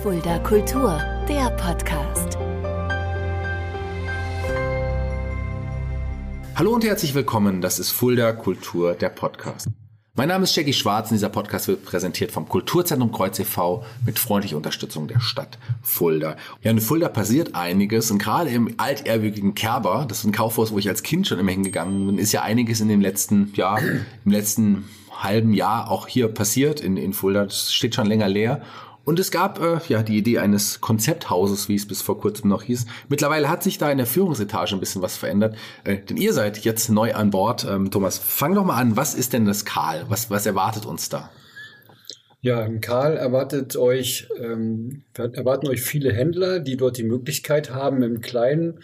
Fulda Kultur, der Podcast. Hallo und herzlich willkommen, das ist Fulda Kultur, der Podcast. Mein Name ist Jackie Schwarz und dieser Podcast wird präsentiert vom Kulturzentrum Kreuz e.V. mit freundlicher Unterstützung der Stadt Fulda. Ja, in Fulda passiert einiges und gerade im altehrwürdigen Kerber, das ist ein Kaufhaus, wo ich als Kind schon immer hingegangen bin, ist ja einiges in dem letzten, ja, im letzten halben Jahr auch hier passiert in, in Fulda. Das steht schon länger leer. Und es gab äh, ja die Idee eines Konzepthauses, wie es bis vor kurzem noch hieß. Mittlerweile hat sich da in der Führungsetage ein bisschen was verändert. Äh, denn ihr seid jetzt neu an Bord. Ähm, Thomas, fang doch mal an. Was ist denn das Karl? Was, was erwartet uns da? Ja, Karl erwartet euch, ähm, erwarten euch viele Händler, die dort die Möglichkeit haben, im kleinen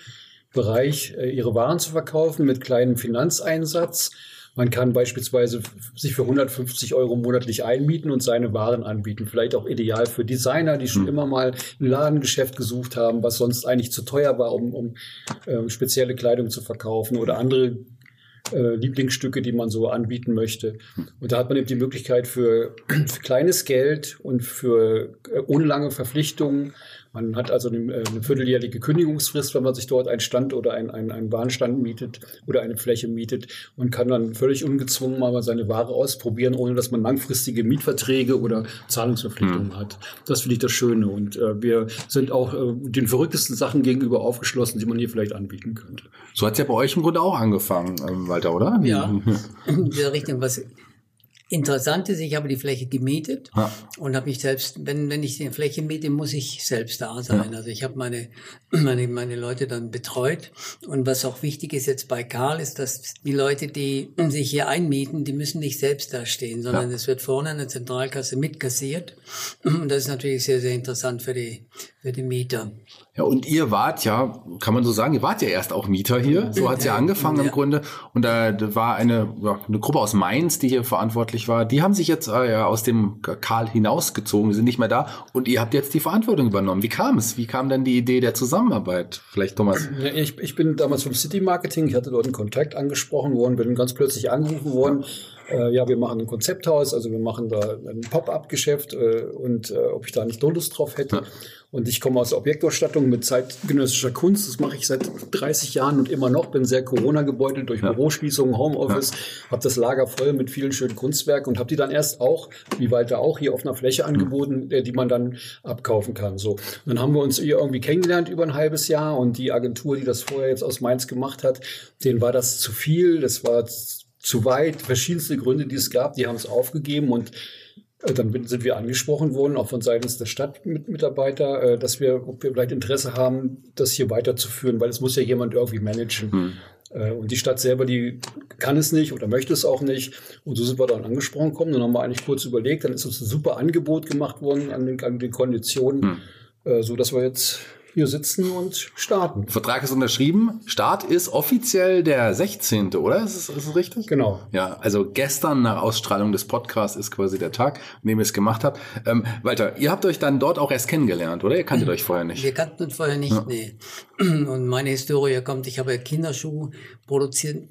Bereich äh, ihre Waren zu verkaufen mit kleinem Finanzeinsatz man kann beispielsweise sich für 150 Euro monatlich einmieten und seine Waren anbieten. Vielleicht auch ideal für Designer, die schon mhm. immer mal ein Ladengeschäft gesucht haben, was sonst eigentlich zu teuer war, um, um äh, spezielle Kleidung zu verkaufen oder andere äh, Lieblingsstücke, die man so anbieten möchte. Und da hat man eben die Möglichkeit für, für kleines Geld und für äh, ohne lange Verpflichtungen man hat also eine, äh, eine vierteljährliche Kündigungsfrist, wenn man sich dort einen Stand oder einen, einen, einen Warenstand mietet oder eine Fläche mietet und kann dann völlig ungezwungen mal seine Ware ausprobieren, ohne dass man langfristige Mietverträge oder Zahlungsverpflichtungen mhm. hat. Das finde ich das Schöne. Und äh, wir sind auch äh, den verrücktesten Sachen gegenüber aufgeschlossen, die man hier vielleicht anbieten könnte. So hat es ja bei euch im Grunde auch angefangen, ähm, Walter, oder? Ja, in dieser Richtung. Was Interessant ist, ich habe die Fläche gemietet ja. und habe mich selbst, wenn, wenn ich die Fläche miete, muss ich selbst da sein. Ja. Also ich habe meine, meine, meine Leute dann betreut. Und was auch wichtig ist jetzt bei Karl, ist, dass die Leute, die sich hier einmieten, die müssen nicht selbst da stehen, sondern ja. es wird vorne eine Zentralkasse mitkassiert. Und das ist natürlich sehr, sehr interessant für die, für die Mieter. Ja, und ihr wart ja, kann man so sagen, ihr wart ja erst auch Mieter hier. So hat es ja angefangen ja. im Grunde. Und da, war eine, ja, eine Gruppe aus Mainz, die hier verantwortlich war. Die haben sich jetzt äh, ja, aus dem Karl hinausgezogen, die sind nicht mehr da. Und ihr habt jetzt die Verantwortung übernommen. Wie kam es? Wie kam denn die Idee der Zusammenarbeit? Vielleicht Thomas. Ja, ich, ich bin damals vom City Marketing, ich hatte dort einen Kontakt angesprochen worden, bin ganz plötzlich angerufen worden. Äh, ja, wir machen ein Konzepthaus, also wir machen da ein Pop-up-Geschäft äh, und äh, ob ich da nicht Lust drauf hätte. Ja. Und ich komme aus der Objektausstattung mit zeitgenössischer Kunst. Das mache ich seit 30 Jahren und immer noch. Bin sehr Corona gebeutelt durch ja. Büroschließungen, Homeoffice. Ja. Habe das Lager voll mit vielen schönen Kunstwerken und habe die dann erst auch, wie Walter auch, hier auf einer Fläche mhm. angeboten, mhm. die man dann abkaufen kann. So, und dann haben wir uns hier irgendwie kennengelernt über ein halbes Jahr und die Agentur, die das vorher jetzt aus Mainz gemacht hat, denen war das zu viel. Das war zu weit. Verschiedenste Gründe, die es gab, die haben es aufgegeben und äh, dann sind wir angesprochen worden, auch von seitens der Stadtmitarbeiter, äh, dass wir, ob wir vielleicht Interesse haben, das hier weiterzuführen, weil es muss ja jemand irgendwie managen. Hm. Äh, und die Stadt selber, die kann es nicht oder möchte es auch nicht. Und so sind wir dann angesprochen gekommen. Dann haben wir eigentlich kurz überlegt, dann ist uns ein super Angebot gemacht worden an den, an den Konditionen, hm. so dass wir jetzt hier sitzen und starten. Vertrag ist unterschrieben. Start ist offiziell der 16., oder? Ist es, ist es richtig? Genau. Ja, also gestern nach Ausstrahlung des Podcasts ist quasi der Tag, an dem ihr es gemacht habt. Ähm, Walter, ihr habt euch dann dort auch erst kennengelernt, oder? Ihr kanntet euch vorher nicht. Wir kannten uns vorher nicht, ja. nee. Und meine Historie kommt, ich habe Kinderschuhe produziert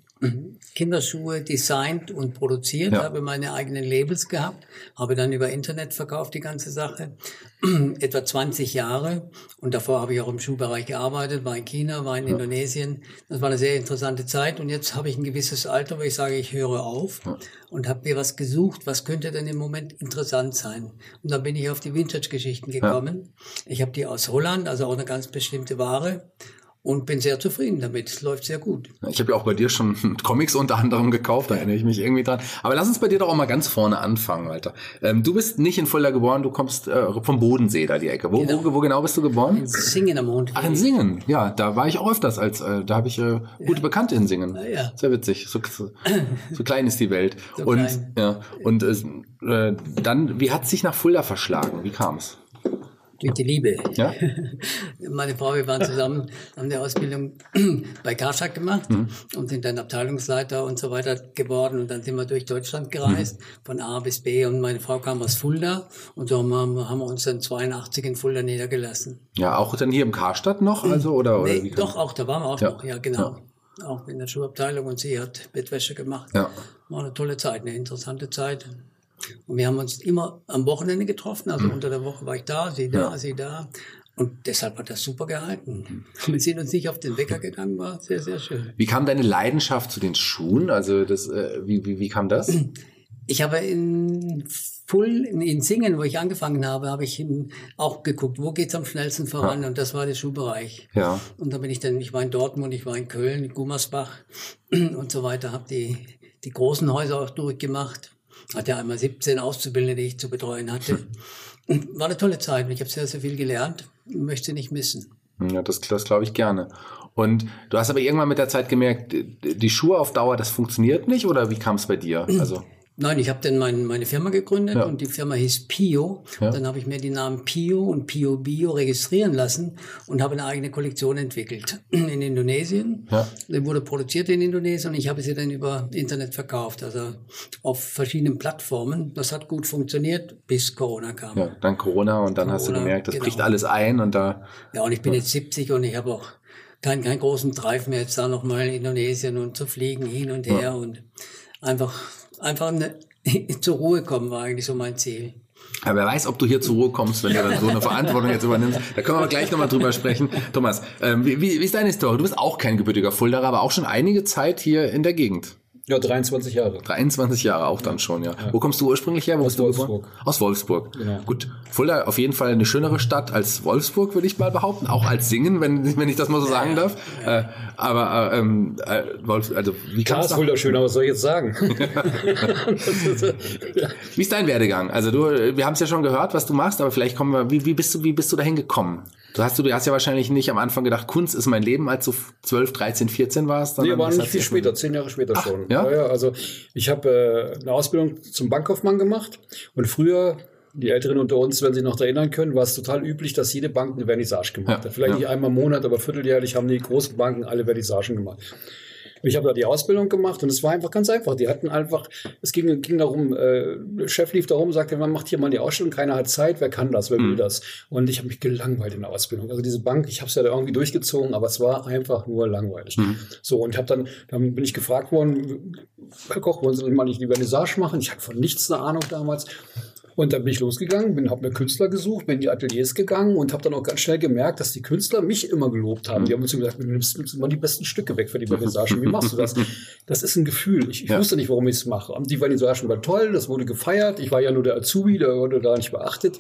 Kinderschuhe designt und produziert, ja. habe meine eigenen Labels gehabt, habe dann über Internet verkauft die ganze Sache, etwa 20 Jahre und davor habe ich auch im Schuhbereich gearbeitet, war in China, war in ja. Indonesien. Das war eine sehr interessante Zeit und jetzt habe ich ein gewisses Alter, wo ich sage, ich höre auf ja. und habe mir was gesucht, was könnte denn im Moment interessant sein. Und dann bin ich auf die Vintage-Geschichten gekommen. Ich habe die aus Holland, also auch eine ganz bestimmte Ware und bin sehr zufrieden damit. Es läuft sehr gut. Ich habe ja auch bei dir schon Comics unter anderem gekauft, da erinnere ich mich irgendwie dran. Aber lass uns bei dir doch auch mal ganz vorne anfangen, Alter. Ähm, du bist nicht in Fulda geboren, du kommst äh, vom Bodensee da die Ecke. Wo genau. Wo, wo, genau bist du geboren? In Singen am Mond. Ach, in Singen. Ja, da war ich auch öfters als, äh, da habe ich äh, gute ja. Bekannte in Singen. Ja, ja. Sehr witzig. So, so, so klein ist die Welt. So und klein. ja, und äh, dann, wie hat sich nach Fulda verschlagen? Wie kam es? Durch die Liebe. Ja? Meine Frau, wir waren zusammen, haben eine Ausbildung bei Karstadt gemacht mhm. und sind dann Abteilungsleiter und so weiter geworden. Und dann sind wir durch Deutschland gereist, mhm. von A bis B. Und meine Frau kam aus Fulda und so haben wir, haben wir uns dann 82 in Fulda niedergelassen. Ja, auch dann hier im Karstadt noch, also oder? oder nee, doch, auch da waren wir auch ja. noch, ja genau. Ja. Auch in der Schuhabteilung und sie hat Bettwäsche gemacht. Ja. War eine tolle Zeit, eine interessante Zeit. Und wir haben uns immer am Wochenende getroffen, also unter der Woche war ich da, sie da, Ja. sie da. Und deshalb hat das super gehalten. Wir sind uns nicht auf den Wecker gegangen, war sehr, sehr schön. Wie kam deine Leidenschaft zu den Schuhen? Also das, äh, wie, wie, wie kam das? Ich habe in Full, in, in Singen, wo ich angefangen habe, habe ich auch geguckt, wo geht's am schnellsten voran? Und das war der Schuhbereich. Ja. Und da bin ich dann, ich war in Dortmund, ich war in Köln, in Gummersbach und so weiter, habe die, die großen Häuser auch durchgemacht. Hatte einmal 17 Auszubildende, die ich zu betreuen hatte. Und War eine tolle Zeit. Ich habe sehr, sehr viel gelernt und möchte nicht missen. Ja, das, das glaube ich gerne. Und du hast aber irgendwann mit der Zeit gemerkt, die Schuhe auf Dauer, das funktioniert nicht oder wie kam es bei dir? Also Nein, ich habe dann mein, meine Firma gegründet Ja. und die Firma hieß Pio. Ja. Dann habe ich mir die Namen Pio und Pio Bio registrieren lassen und habe eine eigene Kollektion entwickelt in Indonesien. Ja. Die wurde produziert in Indonesien und ich habe sie dann über Internet verkauft, also auf verschiedenen Plattformen. Das hat gut funktioniert, bis Corona kam. ja, dann Corona und dann hast du Corona, gemerkt, das genau. bricht alles ein und da Ja, und ich bin jetzt 70 und ich habe auch keinen, keinen großen Drive mehr, jetzt da nochmal in Indonesien und zu fliegen hin und her und einfach, einfach eine, zur Ruhe kommen war eigentlich so mein Ziel. Aber wer weiß, ob du hier zur Ruhe kommst, wenn du dann so eine Verantwortung jetzt übernimmst. Da können wir gleich nochmal drüber sprechen. Thomas, ähm, wie, wie ist deine Story? Du bist auch kein gebürtiger Fuldaer, aber auch schon einige Zeit hier in der Gegend. Ja, 23 Jahre. 23 Jahre auch dann schon, ja. Wo kommst du ursprünglich her? Wo Aus bist du geboren? Wolfsburg. Aus Wolfsburg. Genau. Gut. Fulda auf jeden Fall eine schönere Stadt als Wolfsburg, würde ich mal behaupten. Auch als Singen, wenn, wenn ich das mal so sagen darf. Äh, aber äh, ähm, äh, Wolf, also wie Klar ist da? wunderschön, aber was soll ich jetzt sagen? Ja. Wie ist dein Werdegang? Also du, wir haben es ja schon gehört, was du machst, aber vielleicht kommen wir, wie, wie bist du, wie bist du dahin gekommen? Du hast, du hast ja wahrscheinlich nicht am Anfang gedacht, Kunst ist mein Leben, als du 12, 13, 14 warst. Nee, war nicht viel später, zehn Jahre später schon. ja? ja, also ich habe äh, eine Ausbildung zum Bankkaufmann gemacht und früher, die Älteren unter uns, wenn sie noch erinnern können, war es total üblich, dass jede Bank eine Vernissage gemacht Ja, hat. Vielleicht ja. nicht einmal im Monat, aber vierteljährlich haben die großen Banken alle Vernissagen gemacht. Ich habe da die Ausbildung gemacht und es war einfach ganz einfach. Die hatten einfach, es ging, ging darum, äh, der Chef lief darum, sagte, man macht hier mal die Ausstellung, keiner hat Zeit, wer kann das, wer will das? Und ich habe mich gelangweilt in der Ausbildung. Also diese Bank, ich habe es ja da irgendwie durchgezogen, aber es war einfach nur langweilig. So, und habe dann, dann bin ich gefragt worden, Herr Koch, wollen Sie denn mal nicht die Vernissage machen? Ich hatte von nichts eine Ahnung damals. Und dann bin ich losgegangen, bin, habe mir Künstler gesucht, bin in die Ateliers gegangen und habe dann auch ganz schnell gemerkt, dass die Künstler mich immer gelobt haben. Die haben uns gesagt, du nimmst, nimmst immer die besten Stücke weg für die Vernissagen. Wie machst du das? Das ist ein Gefühl. Ich, ich Ja. wusste nicht, warum ich es mache. Die Vernissagen waren toll, das wurde gefeiert. Ich war ja nur der Azubi, der wurde da nicht beachtet.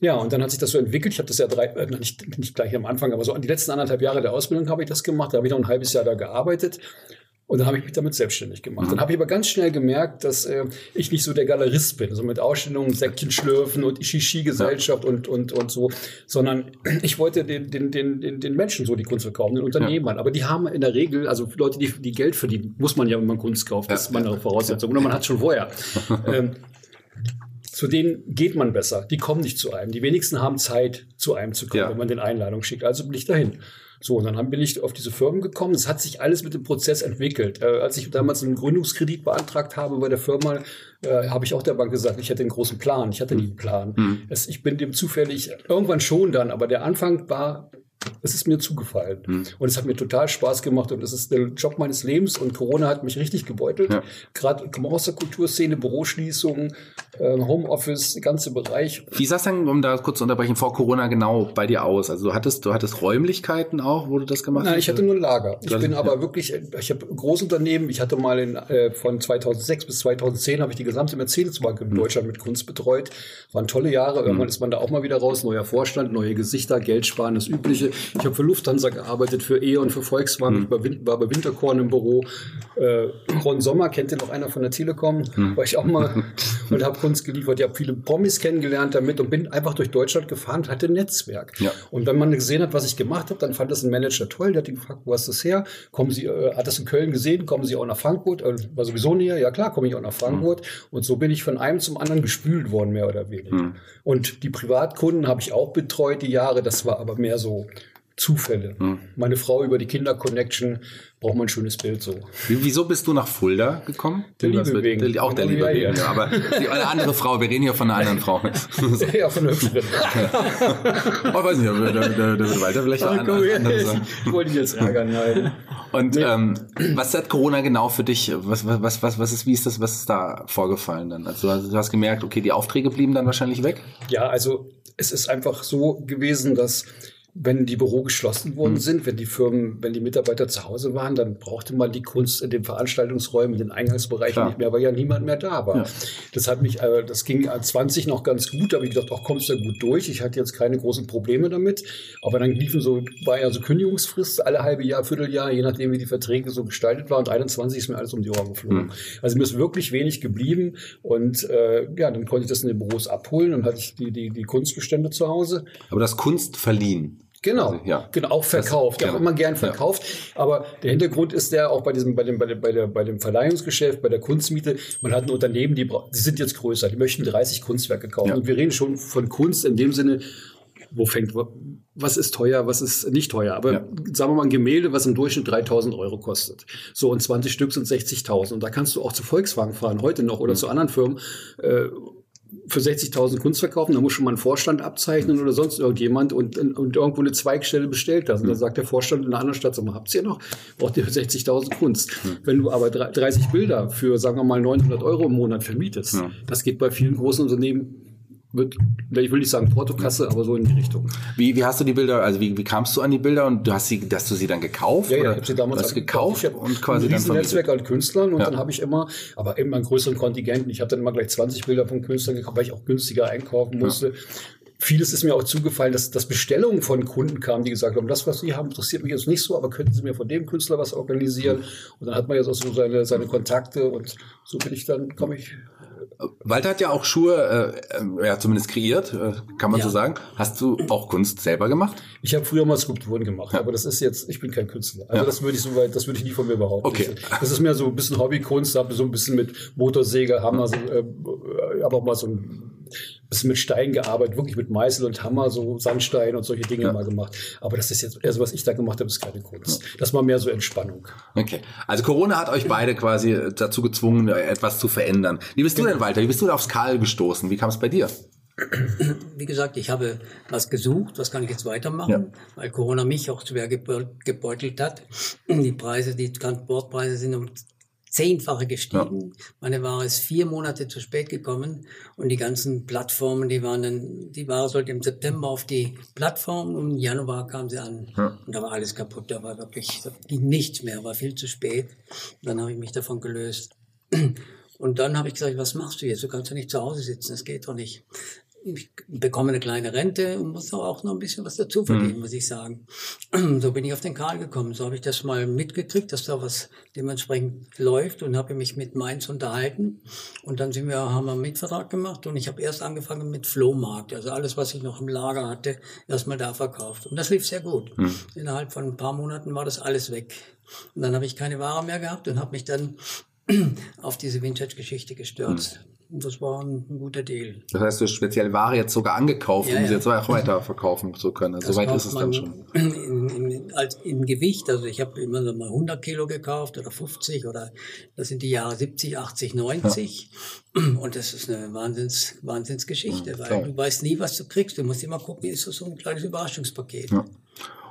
Ja, und dann hat sich das so entwickelt. Ich habe das ja drei, äh, nicht, nicht gleich am Anfang, aber so an die letzten anderthalb Jahre der Ausbildung habe ich das gemacht. Da habe ich noch ein halbes Jahr da gearbeitet. Und dann habe ich mich damit selbstständig gemacht. Dann habe ich aber ganz schnell gemerkt, dass äh, ich nicht so der Galerist bin, so mit Ausstellungen, Säckchen schlürfen und Shishi-Gesellschaft und, und, und so, sondern ich wollte den, den, den, den, Menschen so die Kunst verkaufen, den Unternehmern. Aber die haben in der Regel, also Leute, die, die Geld verdienen, muss man ja, wenn man Kunst kauft, das ist meine Voraussetzung. Oder man hat schon vorher. ähm, zu denen geht man besser. Die kommen nicht zu einem. Die wenigsten haben Zeit, zu einem zu kommen, Ja. wenn man den Einladung schickt. Also bin ich dahin. So, und dann bin ich auf diese Firmen gekommen. Es hat sich alles mit dem Prozess entwickelt. Äh, als ich damals einen Gründungskredit beantragt habe bei der Firma, äh, habe ich auch der Bank gesagt, ich hätte einen großen Plan. Ich hatte nie einen Plan. Es, ich bin dem zufällig, irgendwann schon dann, aber der Anfang war, es ist mir zugefallen. Und es hat mir total Spaß gemacht und es ist der Job meines Lebens und Corona hat mich richtig gebeutelt. Ja. Gerade komme aus der Kulturszene, Büroschließungen, äh, Homeoffice, der ganze Bereich. Wie sah es denn, um da kurz zu unterbrechen, vor Corona genau bei dir aus? Also du hattest, du hattest Räumlichkeiten auch, wo du das gemacht Nein, hast? ich hatte nur ein Lager. Ich Das- bin ja. aber wirklich, ich habe Großunternehmen, ich hatte mal in, äh, von 2006 bis 2010 habe ich die gesamte Mercedes-Bank Hm. in Deutschland mit Kunst betreut. Waren tolle Jahre. Irgendwann ist man da auch mal wieder raus, neuer Vorstand, neue Gesichter, Geld sparen, das Übliche. Ich habe für Lufthansa gearbeitet, für E.ON, für Volkswagen, Hm. ich war, bei Winterkorn im Büro. Äh, Ron Sommer, kennt ihr noch einer von der Telekom? Hm. War ich auch mal und habe Kunst geliefert. Ich habe viele Promis kennengelernt damit und bin einfach durch Deutschland gefahren und hatte ein Netzwerk. Ja. Und wenn man gesehen hat, was ich gemacht habe, dann fand das ein Manager toll. Der hat ihn gefragt, wo hast du das her? Kommen Sie, äh, hat das in Köln gesehen? Kommen Sie auch nach Frankfurt? Äh, war sowieso näher. Ja klar, komme ich auch nach Frankfurt. Und so bin ich von einem zum anderen gespült worden, mehr oder weniger. Und die Privatkunden habe ich auch betreut, die Jahre. Das war aber mehr so Zufälle. Hm. Meine Frau über die Kinder-Connection braucht man ein schönes Bild so. Wieso bist du nach Fulda gekommen? Der Liebe wegen. Der, auch der Liebe wegen, ja. Aber die, eine andere Frau, wir reden hier von einer anderen Frau. ja, von einer hübscheren. oh, weiß nicht, der, der, der Walter vielleicht auch an, an, Ich wollte dich jetzt ärgern, nein. Und nee. ähm, was hat Corona genau für dich, was, was, was, was ist, wie ist das, was ist da vorgefallen dann? Also du hast gemerkt, okay, die Aufträge blieben dann wahrscheinlich weg? Ja, also es ist einfach so gewesen, dass wenn die Büro geschlossen worden mhm. sind, wenn die Firmen, wenn die Mitarbeiter zu Hause waren, dann brauchte man die Kunst in den Veranstaltungsräumen, in den Eingangsbereichen Klar. nicht mehr, weil ja niemand mehr da war. Ja. Das hat mich, äh, das ging an 20 noch ganz gut, da habe ich gedacht, ach, kommst du ja gut durch. Ich hatte jetzt keine großen Probleme damit. Aber dann liefen so, war ja so Kündigungsfrist alle halbe Jahr, Vierteljahr, je nachdem, wie die Verträge so gestaltet waren. Und 21 ist mir alles um die Ohren geflogen. Mhm. Also mir ist wirklich wenig geblieben. Und äh, ja, dann konnte ich das in den Büros abholen und hatte ich die, die, die Kunstbestände zu Hause. Aber das Kunst verliehen. Genau, also, ja. genau, auch verkauft, das, auch immer gern verkauft. Ja. Aber der Hintergrund ist der auch bei diesem, bei dem, bei dem, bei der, bei dem Verleihungsgeschäft, bei der Kunstmiete. Man hat ein Unternehmen, die, die sind jetzt größer, die möchten 30 Kunstwerke kaufen. Ja. Und wir reden schon von Kunst in dem Sinne, wo fängt, was ist teuer, was ist nicht teuer. Aber ja. sagen wir mal ein Gemälde, was im Durchschnitt 3000 Euro kostet. So, und 20 Stück sind 60.000. Und da kannst du auch zu Volkswagen fahren, heute noch, oder mhm. zu anderen Firmen. Äh, für 60.000 Kunst verkaufen, da muss schon mal ein Vorstand abzeichnen oder sonst irgendjemand und, und irgendwo eine Zweigstelle bestellt hast. Und dann sagt der Vorstand in einer anderen Stadt, sag mal, habt ihr noch? Braucht ihr 60.000 Kunst? Wenn du aber 30 Bilder für, sagen wir mal, 900 Euro im Monat vermietest, ja. das geht bei vielen großen Unternehmen wird, ich will nicht sagen Portokasse, aber so in die Richtung. Wie, wie hast du die Bilder, also wie, wie kamst du an die Bilder und du hast sie, hast du sie dann gekauft? Ja, ja, ich habe sie damals hast gekauft ich und quasi ein dann vermietet. Netzwerk an Künstlern und ja. dann habe ich immer, aber immer einen größeren Kontingenten. Ich habe dann immer gleich 20 Bilder von Künstlern gekauft, weil ich auch günstiger einkaufen musste. Ja. Vieles ist mir auch zugefallen, dass, dass Bestellungen von Kunden kamen, die gesagt haben, das, was Sie haben, interessiert mich jetzt nicht so, aber könnten Sie mir von dem Künstler was organisieren? Und dann hat man jetzt auch so seine, seine Kontakte und so bin ich dann, komme ich Walter hat ja auch Schuhe, äh, ja zumindest kreiert, äh, kann man ja. so sagen. Hast du auch Kunst selber gemacht? Ich habe früher mal Skulpturen gemacht, ja. aber das ist jetzt, ich bin kein Künstler. Also ja. das würde ich so weit, das würde ich nie von mir behaupten. Okay. Das ist mehr so ein bisschen Hobbykunst, habe so ein bisschen mit Motorsäge, Hammer, so, äh, aber auch mal so ein bisschen mit Stein gearbeitet, wirklich mit Meißel und Hammer, so Sandstein und solche Dinge ja. mal gemacht. Aber das ist jetzt, also was ich da gemacht habe, ist keine Kunst. Das war mehr so Entspannung. Okay. Also Corona hat euch beide quasi dazu gezwungen, etwas zu verändern. Wie bist du denn, Walter? Wie bist du aufs Karl gestoßen? Wie kam es bei dir? Wie gesagt, ich habe was gesucht, was kann ich jetzt weitermachen, ja. weil Corona mich auch schwer gebeutelt hat. Die Preise, die Transportpreise sind um zehnfache gestiegen. Ja. Meine Ware ist vier Monate zu spät gekommen und die ganzen Plattformen, die waren dann, die Ware sollte im September auf die Plattform und im Januar kam sie an ja. und da war alles kaputt. Da war wirklich, da ging nichts mehr, war viel zu spät. Und dann habe ich mich davon gelöst. Und dann habe ich gesagt, was machst du jetzt? Du kannst ja nicht zu Hause sitzen, das geht doch nicht ich bekomme eine kleine Rente und muss auch noch ein bisschen was dazu verdienen, mhm. muss ich sagen. So bin ich auf den Karl gekommen. So habe ich das mal mitgekriegt, dass da was dementsprechend läuft und habe mich mit Mainz unterhalten. Und dann sind wir, haben wir einen Mietvertrag gemacht und ich habe erst angefangen mit Flohmarkt. Also alles, was ich noch im Lager hatte, erstmal da verkauft. Und das lief sehr gut. Mhm. Innerhalb von ein paar Monaten war das alles weg. Und dann habe ich keine Ware mehr gehabt und habe mich dann auf diese Vintage-Geschichte gestürzt. Mhm. Und das war ein, ein, guter Deal. Das heißt, du hast speziell Ware jetzt sogar angekauft, ja, um sie jetzt auch weiter verkaufen zu können. Also Soweit ist es dann schon. In, in, als, in Gewicht, also ich habe immer so mal 100 Kilo gekauft oder 50 oder das sind die Jahre 70, 80, 90. Ja. Und das ist eine Wahnsinns, Wahnsinnsgeschichte, ja, weil du weißt nie, was du kriegst. Du musst immer gucken, ist das so ein kleines Überraschungspaket. Ja.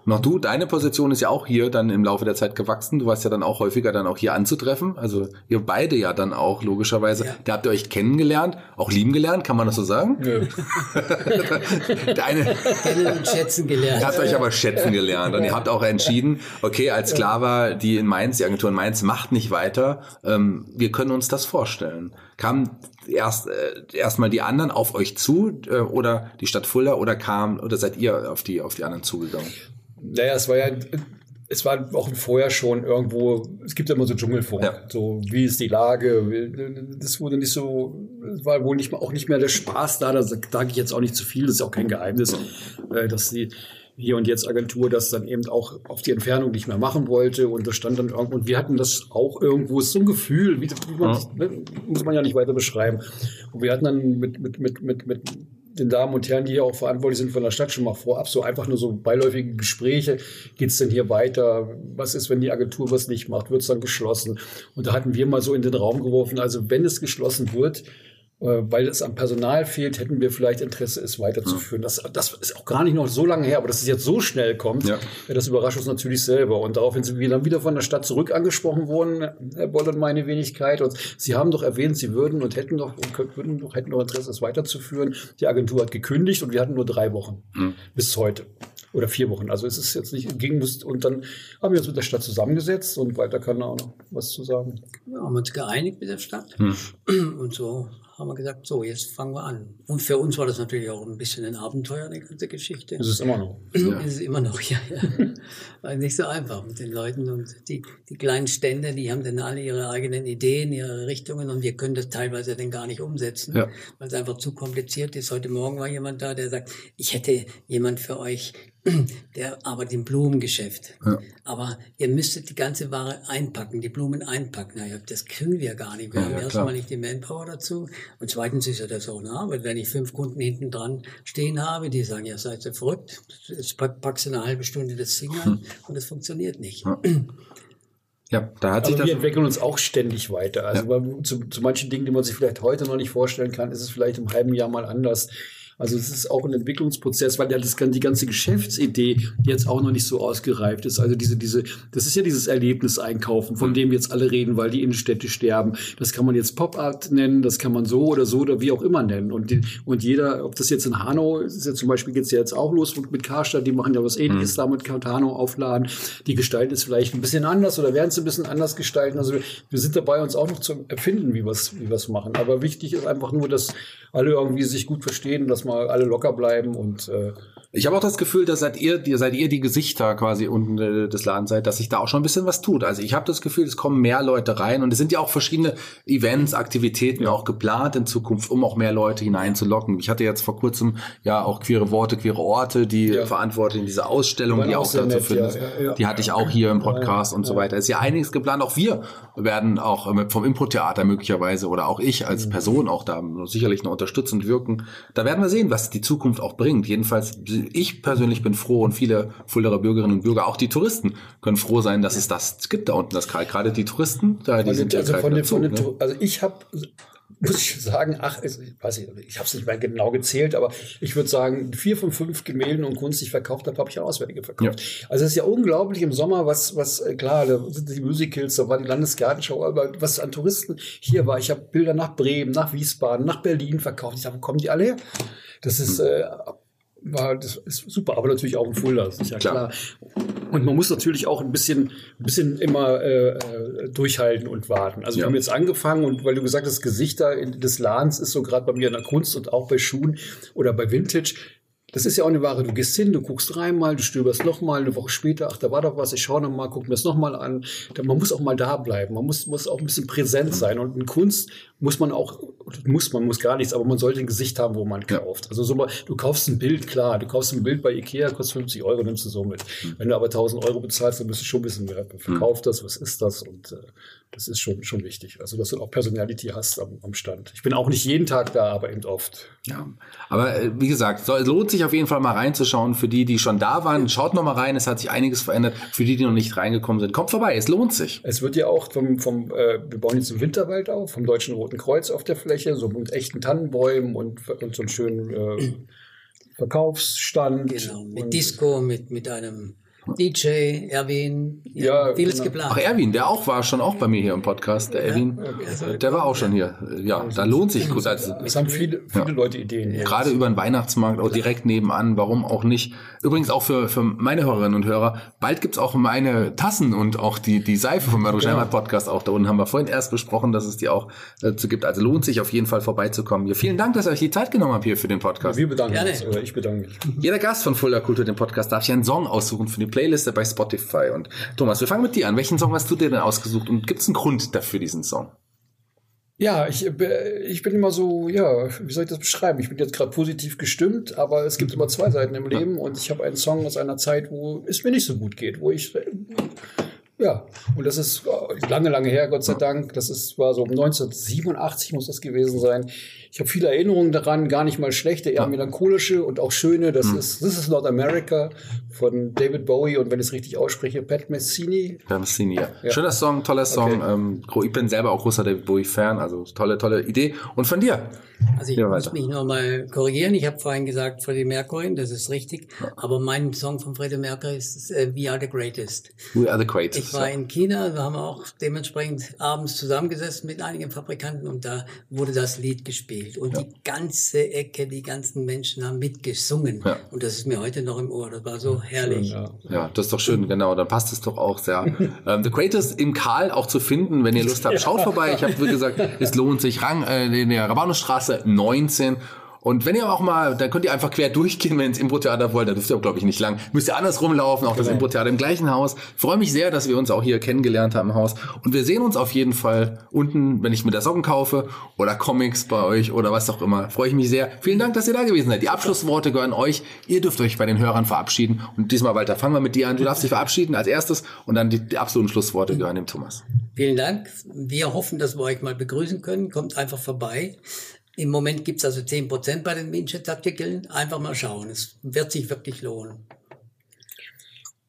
Auch du, deine Position ist ja auch hier dann im Laufe der Zeit gewachsen. Du warst ja dann auch häufiger dann auch hier anzutreffen. Also ihr beide ja dann auch logischerweise. Ja. Da habt ihr euch kennengelernt, auch lieben gelernt, kann man das so sagen? Nö. Deine, Kennen und schätzen gelernt. Ihr habt euch aber schätzen gelernt und ihr habt auch entschieden, okay, als Sklava, die in Mainz, die Agentur in Mainz macht nicht weiter, ähm, wir können uns das vorstellen. Kamen erst äh, erstmal die anderen auf euch zu äh, oder die Stadt Fulda oder kam oder seid ihr auf die auf die anderen zugegangen? Naja, es war ja, es war auch vorher schon irgendwo, es gibt ja immer so Dschungelfunk, ja. so wie ist die Lage, das wurde nicht so, war wohl nicht mal, auch nicht mehr der Spaß da, da sage ich jetzt auch nicht zu viel, das ist auch kein Geheimnis, äh, dass die hier und jetzt Agentur das dann eben auch auf die Entfernung nicht mehr machen wollte und das stand dann irgendwo und wir hatten das auch irgendwo so ein Gefühl, wie, wie man, ja. ne, muss man ja nicht weiter beschreiben. Und wir hatten dann mit mit mit mit mit den Damen und Herren, die hier auch verantwortlich sind von der Stadt, schon mal vorab so einfach nur so beiläufige Gespräche. Geht's denn hier weiter? Was ist, wenn die Agentur was nicht macht? Wird's dann geschlossen? Und da hatten wir mal so in den Raum geworfen, also wenn es geschlossen wird, weil es am Personal fehlt, hätten wir vielleicht Interesse, es weiterzuführen. Das, das ist auch gar nicht noch so lange her, aber dass es jetzt so schnell kommt, ja. das überrascht uns natürlich selber. Und daraufhin sind wir dann wieder von der Stadt zurück angesprochen worden, Herr Boll und meine Wenigkeit. Und Sie haben doch erwähnt, Sie würden und hätten doch, und würden doch, hätten doch Interesse, es weiterzuführen. Die Agentur hat gekündigt und wir hatten nur drei Wochen mhm. bis heute oder vier Wochen. Also es ist jetzt nicht ging und dann haben wir uns mit der Stadt zusammengesetzt und weiter kann auch noch was zu sagen. Ja, haben uns geeinigt mit der Stadt hm. und so haben wir gesagt, so, jetzt fangen wir an. Und für uns war das natürlich auch ein bisschen ein Abenteuer, die ganze Geschichte. Es ist immer noch. Ja. Es ist immer noch, ja. ja. War nicht so einfach mit den Leuten. Und die, die kleinen Stände, die haben dann alle ihre eigenen Ideen, ihre Richtungen und wir können das teilweise dann gar nicht umsetzen, ja. weil es einfach zu kompliziert ist. Heute Morgen war jemand da, der sagt, ich hätte jemand für euch, der arbeitet im Blumengeschäft. Ja. Aber ihr müsstet die ganze Ware einpacken, die Blumen einpacken. Na, das können wir gar nicht. Wir ja, haben ja, erstmal nicht die Manpower dazu. Und zweitens ist ja das auch eine Arbeit. Wenn ich fünf Kunden hinten dran stehen habe, die sagen, ja, seid ihr verrückt. Jetzt packst du eine halbe Stunde das Ding an hm. und es funktioniert nicht. Ja. Ja, da hat sich das. Wir entwickeln uns auch ständig weiter. Also ja. zu, zu manchen Dingen, die man sich vielleicht heute noch nicht vorstellen kann, ist es vielleicht im halben Jahr mal anders. Also es ist auch ein Entwicklungsprozess, weil ja das, die ganze Geschäftsidee jetzt auch noch nicht so ausgereift ist. Also diese, diese, das ist ja dieses Erlebniseinkaufen, von dem jetzt alle reden, weil die Innenstädte sterben. Das kann man jetzt Pop-Art nennen, das kann man so oder so oder wie auch immer nennen. Und, die, und jeder, ob das jetzt in Hanau ist, ja zum Beispiel geht's ja jetzt auch los mit Karstadt, die machen ja was ähnliches mhm. da mit Hanau aufladen. Die gestalten es vielleicht ein bisschen anders oder werden es ein bisschen anders gestalten. Also wir, wir sind dabei, uns auch noch zu erfinden, wie wir es wie wir's machen. Aber wichtig ist einfach nur, dass alle irgendwie sich gut verstehen, dass man alle locker bleiben und äh, ich habe auch das Gefühl, dass seid ihr, die, seid ihr die Gesichter quasi unten äh, des Ladens seid, dass sich da auch schon ein bisschen was tut. Also ich habe das Gefühl, es kommen mehr Leute rein und es sind ja auch verschiedene Events, Aktivitäten ja. auch geplant in Zukunft, um auch mehr Leute hineinzulocken. Ich hatte jetzt vor kurzem ja auch queere Worte, queere Orte, die ja. verantwortlichen diese Ausstellung, die auch, dazu führen. Ja, die hatte ich auch hier im Podcast und so weiter. Es ist ja einiges geplant. Auch wir werden auch vom Impro-Theater möglicherweise oder auch ich als mhm. Person auch da sicherlich noch unterstützend wirken. Da werden wir sehen, was die Zukunft auch bringt. Jedenfalls ich persönlich bin froh und viele Fulderer Bürgerinnen und Bürger, auch die Touristen, können froh sein, dass es das gibt da unten, das Karl. Gerade die Touristen, da die sind also, von den, von den, ne? also ich habe muss ich sagen, ach, ich weiß nicht, ich habe es nicht mehr genau gezählt, aber ich würde sagen, vier von fünf Gemälden und Kunst, die ich verkauft habe, habe ich auch Auswärtige verkauft. Ja. Also es ist ja unglaublich im Sommer, was, was äh, klar, da sind die Musicals, da war die Landesgartenschau, aber was an Touristen hier war. Ich habe Bilder nach Bremen, nach Wiesbaden, nach Berlin verkauft. Ich sage, wo kommen die alle her? Das ist äh, war, das ist super, aber natürlich auch ein Fulda, ist ja klar. klar. Und man muss natürlich auch ein bisschen, ein bisschen immer äh, äh, durchhalten und warten. Also ja. wir haben jetzt angefangen und weil du gesagt hast, Gesichter des Ladens ist so gerade bei mir in der Kunst und auch bei Schuhen oder bei Vintage, das ist ja auch eine Ware. Du gehst hin, du guckst dreimal, du stöberst nochmal, eine Woche später, ach, da war doch was, ich schaue nochmal, guck mir das nochmal an. Man muss auch mal da bleiben. Man muss, muss auch ein bisschen präsent sein. Und in Kunst muss man auch, muss man, muss gar nichts, aber man sollte ein Gesicht haben, wo man kauft. Also so mal, du kaufst ein Bild, klar, du kaufst ein Bild bei Ikea, kostet 50 Euro, nimmst du so mit. Mhm. Wenn du aber 1000 Euro bezahlst, dann bist du schon ein bisschen mehr. Verkauf das, was ist das? Und äh, das ist schon, schon wichtig. Also, dass du auch Personality hast am, am Stand. Ich bin auch nicht jeden Tag da, aber eben oft. Ja, aber äh, wie gesagt, es lohnt sich auf jeden Fall mal reinzuschauen. Für die, die schon da waren, schaut noch mal rein. Es hat sich einiges verändert. Für die, die noch nicht reingekommen sind, kommt vorbei. Es lohnt sich. Es wird ja auch vom, vom äh, wir bauen jetzt im Winterwald auf, vom Deutschen Roten Kreuz auf der Fläche, so mit echten Tannenbäumen und, und so einen schönen äh, Verkaufsstand. Genau, mit Disco, mit, mit einem DJ, Erwin, ja, ja vieles genau. geplant. Ach, Erwin, der auch war schon auch bei mir hier im Podcast. Der Erwin, also, der war auch schon hier. Ja, da lohnt sich gut. Also, es haben viele, viele ja. Leute Ideen. Gerade über den Weihnachtsmarkt, auch direkt nebenan, warum auch nicht. Übrigens auch für, für meine Hörerinnen und Hörer, bald gibt's auch meine Tassen und auch die, die Seife vom Marusheimat Podcast auch da unten. Haben wir vorhin erst besprochen, dass es die auch dazu gibt. Also lohnt sich auf jeden Fall vorbeizukommen. Ja, vielen Dank, dass ihr euch die Zeit genommen habt hier für den Podcast. Wir bedanken Gerne. uns, oder ich bedanke mich. Jeder Gast von Fulda Kultur, dem Podcast, darf sich einen Song aussuchen für die Playliste bei Spotify. Und Thomas, wir fangen mit dir an. Welchen Song hast du dir denn ausgesucht und gibt es einen Grund dafür, diesen Song? Ja, ich, äh, ich bin immer so, ja, wie soll ich das beschreiben? Ich bin jetzt gerade positiv gestimmt, aber es gibt immer zwei Seiten im Leben und ich habe einen Song aus einer Zeit, wo es mir nicht so gut geht, wo ich ja, und das ist äh, lange, lange her, Gott sei Dank. Das ist, war so um 1987 muss das gewesen sein. ich habe viele Erinnerungen daran, gar nicht mal schlechte, eher melancholische und auch schöne. Das mhm. ist This is Not America von David Bowie und wenn ich es richtig ausspreche, Pat Messini. Pat Messini, ja. ja. Schöner Song, toller Song. Okay. Ähm, ich bin selber auch großer David Bowie-Fan, also tolle, tolle Idee. Und von dir? Also ich ja, muss mich nur mal korrigieren. Ich habe vorhin gesagt Freddie Mercury, das ist richtig. Ja. Aber mein Song von Freddie Mercury ist äh, We Are the Greatest. We Are the Greatest. Ich war in China, da haben wir auch dementsprechend abends zusammengesessen mit einigen Fabrikanten und da wurde das Lied gespielt. Und ja. die ganze Ecke, die ganzen Menschen haben mitgesungen. Ja. Und das ist mir heute noch im Ohr. Das war so herrlich. Schön, ja. das ist doch schön, genau. Dann passt es doch auch sehr. ähm, the Greatest im Karl auch zu finden, wenn ihr Lust habt, schaut vorbei. Ich habe, gesagt, es lohnt sich. Rang äh, in der Rabanusstraße 19 und wenn ihr auch mal, dann könnt ihr einfach quer durchgehen, wenn ins Impro-Theater wollt. Da dürft ihr, glaube ich, nicht lang. Müsst ihr anders rumlaufen, auch genau. das Impro-Theater im gleichen Haus. Freue mich sehr, dass wir uns auch hier kennengelernt haben im Haus. Und wir sehen uns auf jeden Fall unten, wenn ich mir der Socken kaufe oder Comics bei euch oder was auch immer. Freue ich mich sehr. Vielen Dank, dass ihr da gewesen seid. Die Abschlussworte gehören euch. Ihr dürft euch bei den Hörern verabschieden. Und diesmal, Walter, fangen wir mit dir an. Du darfst dich verabschieden als erstes und dann die, die absoluten Schlussworte gehören dem Thomas. Vielen Dank. Wir hoffen, dass wir euch mal begrüßen können. Kommt einfach vorbei. Im Moment gibt's also zehn Prozent bei den Winchester-Artikeln. Einfach mal schauen. Es wird sich wirklich lohnen.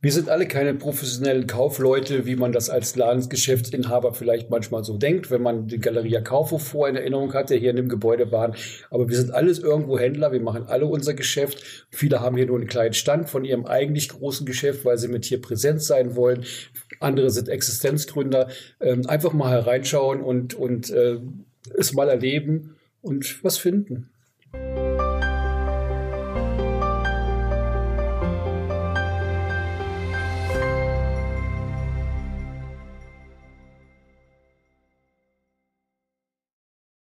Wir sind alle keine professionellen Kaufleute, wie man das als Ladensgeschäftsinhaber vielleicht manchmal so denkt, wenn man die Galeria Kaufhof vor in Erinnerung hat, der hier in dem Gebäude waren. Aber wir sind alles irgendwo Händler, wir machen alle unser Geschäft. Viele haben hier nur einen kleinen Stand von ihrem eigentlich großen Geschäft, weil sie mit hier präsent sein wollen. Andere sind Existenzgründer. Ähm, einfach mal hereinschauen und, und äh, es mal erleben und was finden.